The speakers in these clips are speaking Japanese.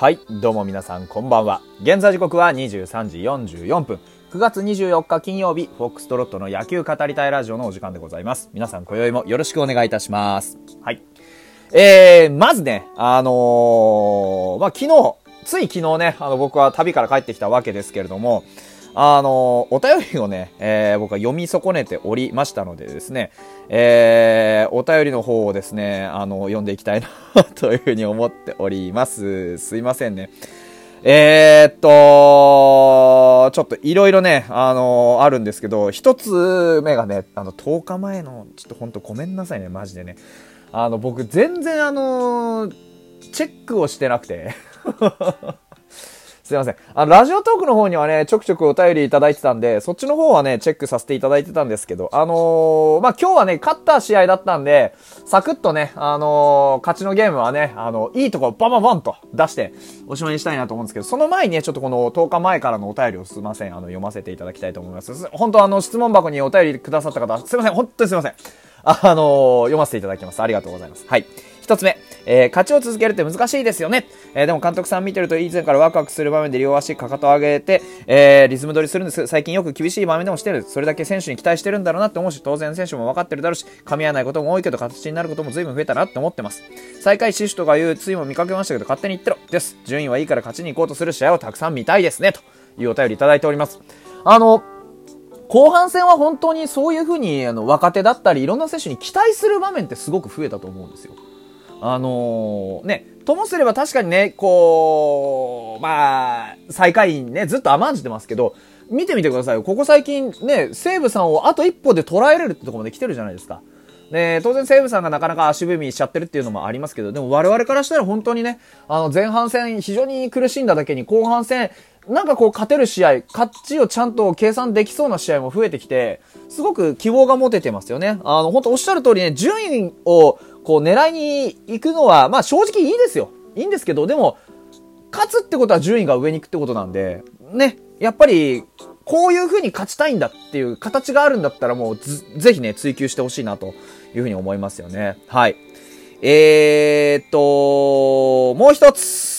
はい、どうも皆さんこんばんは。現在時刻は23時44分。9月24日金曜日、フォックストロットの野球語りたいラジオのお時間でございます。皆さん今宵もよろしくお願いいたします。はい。えー、まずね、あのー、まあ、昨日、つい昨日ね、あの、僕は旅から帰ってきたわけですけれども、あの、お便りをね、えー、僕は読み損ねておりましたのでですね、えー、お便りの方をですね、あの、読んでいきたいなというふうに思っております。すいませんね。えー、っと、ちょっといろいろね、あのあるんですけど、一つ目がね、あの、10日前の、ちょっとほんとごめんなさいね、マジでね。あの、僕全然あのチェックをしてなくて。すいません。あの、ラジオトークの方にはね、ちょくちょくお便りいただいてたんで、そっちの方はね、チェックさせていただいてたんですけど、あのー、まあ、今日はね、勝った試合だったんで、サクッとね、あのー、勝ちのゲームはね、あの、いいとこバンバンバンと出して、おしまいにしたいなと思うんですけど、その前にね、ちょっとこの10日前からのお便りをすいません、あの、読ませていただきたいと思いま。す本当あの、質問箱にお便りくださった方、すいません、本当にすいません。あのー、読ませていただきます。ありがとうございます。はい。一つ目、えー、勝ちを続けるって難しいですよね。えー、でも監督さん見てると以前からワクワクする場面で両足かかと上げて、えー、リズム取りするんです。最近よく厳しい場面でもしてる。それだけ選手に期待してるんだろうなって思うし、当然選手も分かってるだろうし、噛み合わないことも多いけど、形になることも随分増えたなって思ってます。最下位シフトが言うついも見かけましたけど、勝手に言ってろ。です。順位はいいから勝ちに行こうとする試合をたくさん見たいですね。というお便りいただいております。あの、後半戦は本当にそういうふうにあの若手だったりいろんな選手に期待する場面ってすごく増えたと思うんですよ。あのー、ね、ともすれば確かにね、こう、まあ、最下位にね、ずっと甘んじてますけど、見てみてくださいよ。ここ最近ね、西武さんをあと一歩で捉えれるってとこまで来てるじゃないですか。で、当然西武さんがなかなか足踏みしちゃってるっていうのもありますけど、でも我々からしたら本当にね、あの前半戦非常に苦しんだだけに後半戦、なんかこう勝てる試合、勝ちをちゃんと計算できそうな試合も増えてきて、すごく希望が持ててますよね。あの、本当おっしゃる通りね、順位をこう狙いに行くのは、まあ正直いいですよ。いいんですけど、でも、勝つってことは順位が上に行くってことなんで、ね、やっぱり、こういう風に勝ちたいんだっていう形があるんだったらもうぜひね、追求してほしいなという風に思いますよね。はい。えーっと、もう一つ。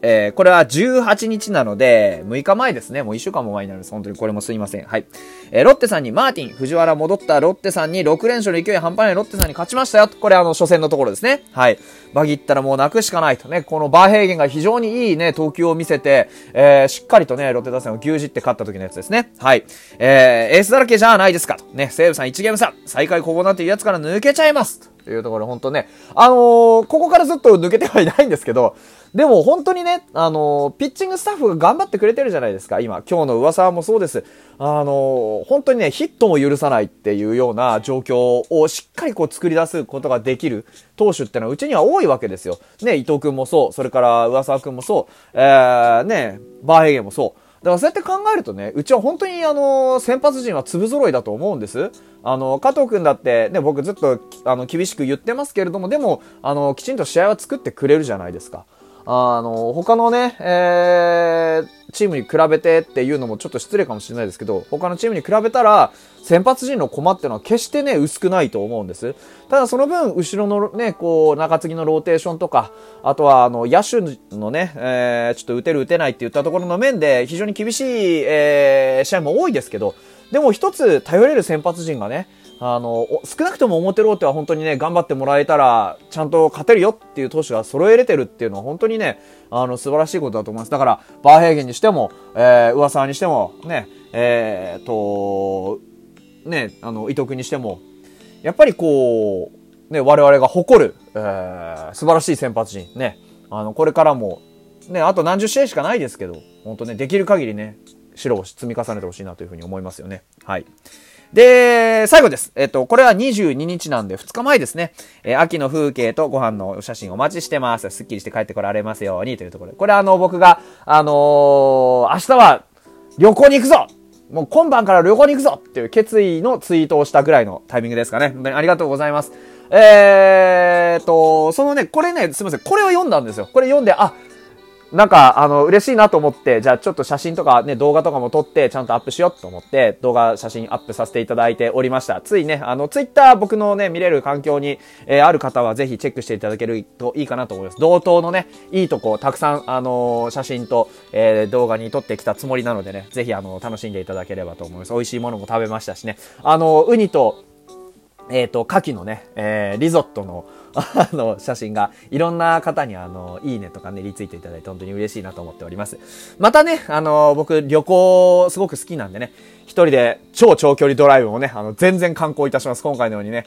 えー、これは18日なので、6日前ですね。もう1週間も前になるんです。本当にこれもすいません。はい。えー、ロッテさんに、マーティン、藤原戻ったロッテさんに6連勝の勢い半端ないロッテさんに勝ちましたよ。これあの、初戦のところですね。はい。バギったらもう泣くしかないとね。このバーヘーゲンが非常にいいね、投球を見せて、えー、しっかりとね、ロッテ打線を牛耳って勝った時のやつですね。はい。えー、エースだらけじゃないですかと。ね、西武さん1ゲーム差。最下位ここなんていうやつから抜けちゃいます。というところ、本当ね。あのー、ここからずっと抜けてはいないんですけど、でも本当にね、あの、ピッチングスタッフが頑張ってくれてるじゃないですか、今。今日の噂もそうです。あの、本当にね、ヒットも許さないっていうような状況をしっかりこう作り出すことができる投手ってのはうちには多いわけですよ。ね、伊藤君もそう、それから上沢君もそう、えー、ね、バーヘゲンもそう。だからそうやって考えるとね、うちは本当にあの、先発陣は粒揃いだと思うんです。あの、加藤くんだってね、僕ずっとあの、厳しく言ってますけれども、でも、あの、きちんと試合は作ってくれるじゃないですか。あの、他のね、えー、チームに比べてっていうのもちょっと失礼かもしれないですけど、他のチームに比べたら、先発陣の駒っていうのは決してね、薄くないと思うんです。ただその分、後ろのね、こう、中継ぎのローテーションとか、あとは、あの、野手のね、えー、ちょっと打てる打てないって言ったところの面で、非常に厳しい、えー、試合も多いですけど、でも一つ頼れる先発陣がね、あの、少なくとも表ローテは本当にね、頑張ってもらえたら、ちゃんと勝てるよっていう投手が揃えれてるっていうのは本当にね、あの、素晴らしいことだと思います。だから、バーヘーゲンにしても、えー、上沢にしても、ね、えー、と、ね、あの、伊藤君にしても、やっぱりこう、ね、我々が誇る、えー、素晴らしい先発陣、ね、あの、これからも、ね、あと何十試合しかないですけど、本当ね、できる限りね、白を積み重ねてほしいなというふうに思いますよね。はい。で、最後です。えっと、これは22日なんで2日前ですね。えー、秋の風景とご飯のお写真お待ちしてます。すっきりして帰ってこられますようにというところで。これあの、僕が、あのー、明日は旅行に行くぞもう今晩から旅行に行くぞっていう決意のツイートをしたぐらいのタイミングですかね。本当にありがとうございます。えーと、そのね、これね、すみません。これを読んだんですよ。これ読んで、あ、なんか、あの、嬉しいなと思って、じゃあちょっと写真とかね、動画とかも撮って、ちゃんとアップしようと思って、動画、写真アップさせていただいておりました。ついね、あの、ツイッター僕のね、見れる環境に、えー、ある方はぜひチェックしていただけるといいかなと思います。同等のね、いいとこ、たくさん、あのー、写真と、えー、動画に撮ってきたつもりなのでね、ぜひ、あの、楽しんでいただければと思います。美味しいものも食べましたしね。あの、ウニと、えっ、ー、と、牡蠣のね、えー、リゾットの、あの、写真が、いろんな方にあの、いいねとかね、リツイートいただいて本当に嬉しいなと思っております。またね、あの、僕、旅行すごく好きなんでね、一人で超長距離ドライブもね、あの、全然観光いたします。今回のようにね。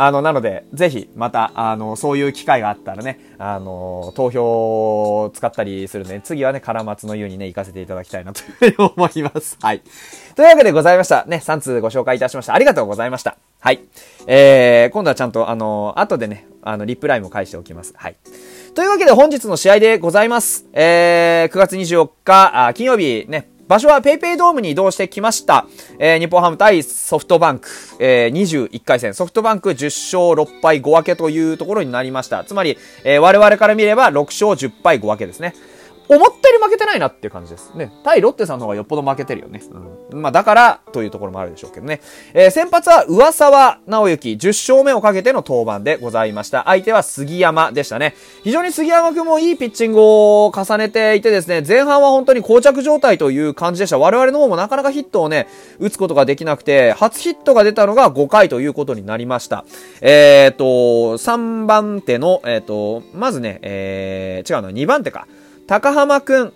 あの、なので、ぜひ、また、あの、そういう機会があったらね、あの、投票を使ったりするんで、次はね、カラマツの湯にね、行かせていただきたいなというふうに思います。はい。というわけでございました。ね、3通ご紹介いたしました。ありがとうございました。はい。えー、今度はちゃんと、あの、後でね、あの、リプライも返しておきます。はい。というわけで本日の試合でございます。えー、9月24日、金曜日ね、場所は PayPay ドームに移動してきました。えー、日本ハム対ソフトバンク、えー、21回戦、ソフトバンク10勝6敗5分けというところになりました。つまり、えー、我々から見れば6勝10敗5分けですね。思ったより負けてないなっていう感じです。ね。対ロッテさんの方がよっぽど負けてるよね。うん。まあだからというところもあるでしょうけどね。えー、先発は上沢直之、10勝目をかけての登板でございました。相手は杉山でしたね。非常に杉山くんもいいピッチングを重ねていてですね、前半は本当に膠着状態という感じでした。我々の方もなかなかヒットをね、打つことができなくて、初ヒットが出たのが5回ということになりました。えーと、3番手の、えーと、まずね、えー、違うの、2番手か。高浜くん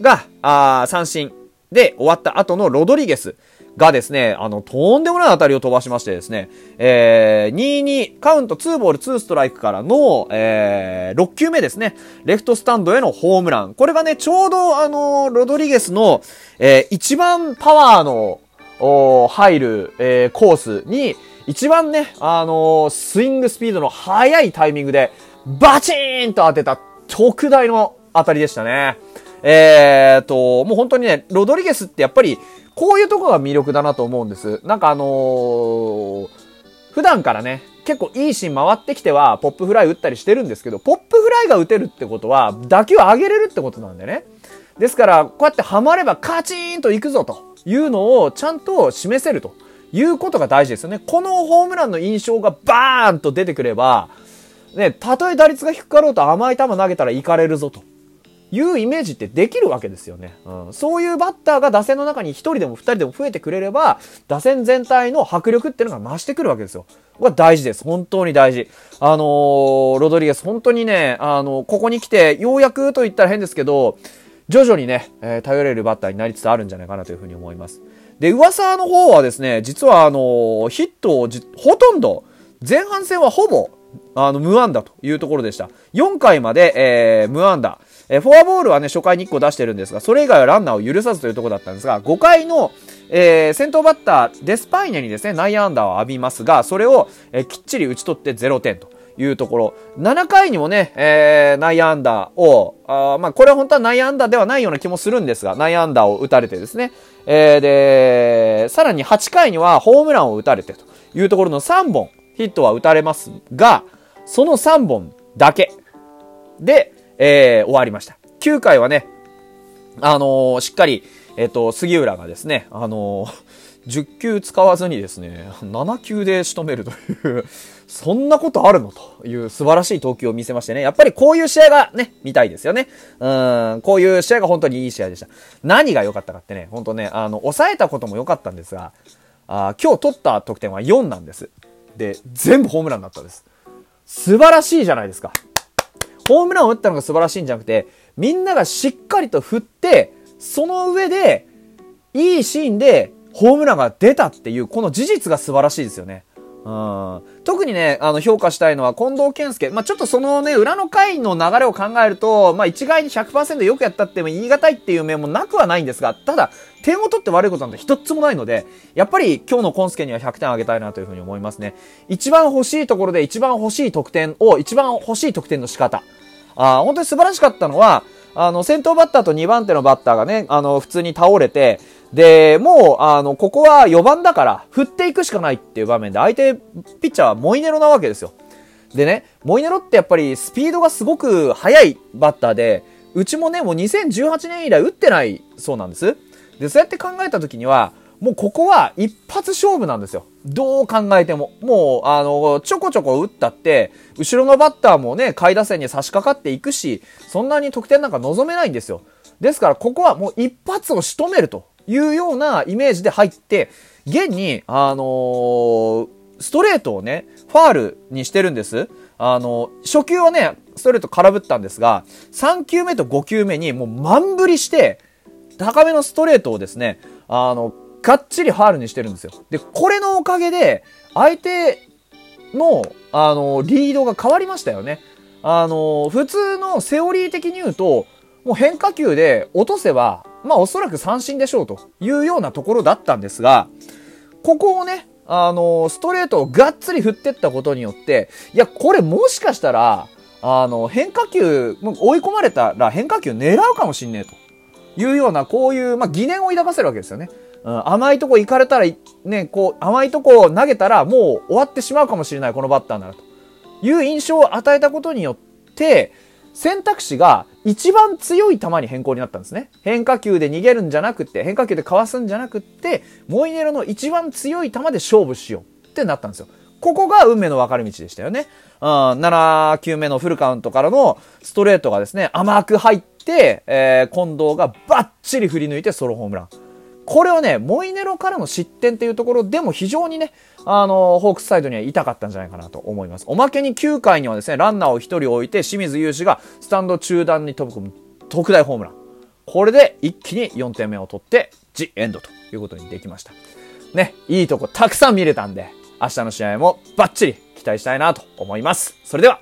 が、あ三振で終わった後のロドリゲスがですね、あの、とんでもない当たりを飛ばしましてですね、えー、2-2、カウント2ボール2ストライクからの、えー、6球目ですね、レフトスタンドへのホームラン。これがね、ちょうどあの、ロドリゲスの、えー、一番パワーの、お入る、えー、コースに、一番ね、あのー、スイングスピードの速いタイミングで、バチーンと当てた特大のあたりでしたね。えーと、もう本当にね、ロドリゲスってやっぱり、こういうとこが魅力だなと思うんです。なんかあのー、普段からね、結構いいシーン回ってきては、ポップフライ打ったりしてるんですけど、ポップフライが打てるってことは、打球を上げれるってことなんでね。ですから、こうやってハマればカチーンと行くぞというのをちゃんと示せるということが大事ですよね。このホームランの印象がバーンと出てくれば、ね、たとえ打率が低かろうと甘い球投げたら行かれるぞと。いうイメージってできるわけですよね。うん、そういうバッターが打線の中に1人でも2人でも増えてくれれば、打線全体の迫力っていうのが増してくるわけですよ。これは大事です。本当に大事。あのー、ロドリゲス、本当にね、あのー、ここに来て、ようやくと言ったら変ですけど、徐々にね、えー、頼れるバッターになりつつあるんじゃないかなというふうに思います。で、噂の方はですね、実はあのー、ヒットをほとんど、前半戦はほぼ、あの、無安打というところでした。4回まで、えー、無安打。えー、フォアボールはね、初回に1個出してるんですが、それ以外はランナーを許さずというところだったんですが、5回の、えー、先頭バッター、デスパイネにですね、内野安打を浴びますが、それを、えー、きっちり打ち取って0点と。いうところ。7回にもね、えー、内野安打を、あまあ、これは本当は内野安打ではないような気もするんですが、内野安打を打たれてですね、えー、で、さらに8回にはホームランを打たれてというところの3本ヒットは打たれますが、その3本だけで、えー、終わりました。9回はね、あのー、しっかり、えっ、ー、と、杉浦がですね、あの10球使わずにですね、7球で仕留めるというそんなことあるのという素晴らしい投球を見せましてね。やっぱりこういう試合がね、見たいですよね。うん、こういう試合が本当にいい試合でした。何が良かったかってね、本当ね、あの、抑えたことも良かったんですが、あ今日取った得点は4なんです。で、全部ホームランだったんです。素晴らしいじゃないですか。ホームランを打ったのが素晴らしいんじゃなくて、みんながしっかりと振って、その上で、いいシーンでホームランが出たっていう、この事実が素晴らしいですよね。うん、特にね、あの、評価したいのは近藤健介。まあ、ちょっとそのね、裏の回の流れを考えると、まあ、一概に100%よくやったっても言い難いっていう面もなくはないんですが、ただ、点を取って悪いことなんて一つもないので、やっぱり今日のコンスケには100点あげたいなというふうに思いますね。一番欲しいところで一番欲しい得点を、一番欲しい得点の仕方。あ本当に素晴らしかったのは、あの、先頭バッターと2番手のバッターがね、あの、普通に倒れて、で、もう、あの、ここは4番だから、振っていくしかないっていう場面で、相手、ピッチャーはモイネロなわけですよ。でね、モイネロってやっぱりスピードがすごく速いバッターで、うちもね、もう2018年以来打ってないそうなんです。で、そうやって考えた時には、もうここは一発勝負なんですよ。どう考えても。もう、あの、ちょこちょこ打ったって、後ろのバッターもね、下位打線に差し掛かっていくし、そんなに得点なんか望めないんですよ。ですから、ここはもう一発を仕留めるというようなイメージで入って、現に、あのー、ストレートをね、ファールにしてるんです。あの、初球はね、ストレート空振ったんですが、3球目と5球目にもう満振りして、高めのストレートをですね、あの、がっちりファールにしてるんですよ。で、これのおかげで、相手の、あの、リードが変わりましたよね。あの、普通のセオリー的に言うと、もう変化球で落とせば、まあおそらく三振でしょうというようなところだったんですが、ここをね、あの、ストレートをがっつり振ってったことによって、いや、これもしかしたら、あの、変化球、追い込まれたら変化球狙うかもしんねえというような、こういう、まあ、疑念を抱かせるわけですよね。うん、甘いとこ行かれたら、ね、こう、甘いとこ投げたらもう終わってしまうかもしれない、このバッターならという印象を与えたことによって、選択肢が一番強い球に変更になったんですね。変化球で逃げるんじゃなくて、変化球でかわすんじゃなくて、モイネロの一番強い球で勝負しようってなったんですよ。ここが運命の分かれ道でしたよね。うん、7球目のフルカウントからのストレートがですね、甘く入って、えー、近藤がバッチリ振り抜いてソロホームラン。これをね、モイネロからの失点っていうところでも非常にね、あの、ホークスサイドには痛かったんじゃないかなと思います。おまけに9回にはですね、ランナーを1人置いて、清水雄志がスタンド中段に飛ぶ特大ホームラン。これで一気に4点目を取って、ジ・エンドということにできました。ね、いいとこたくさん見れたんで、明日の試合もバッチリ期待したいなと思います。それでは、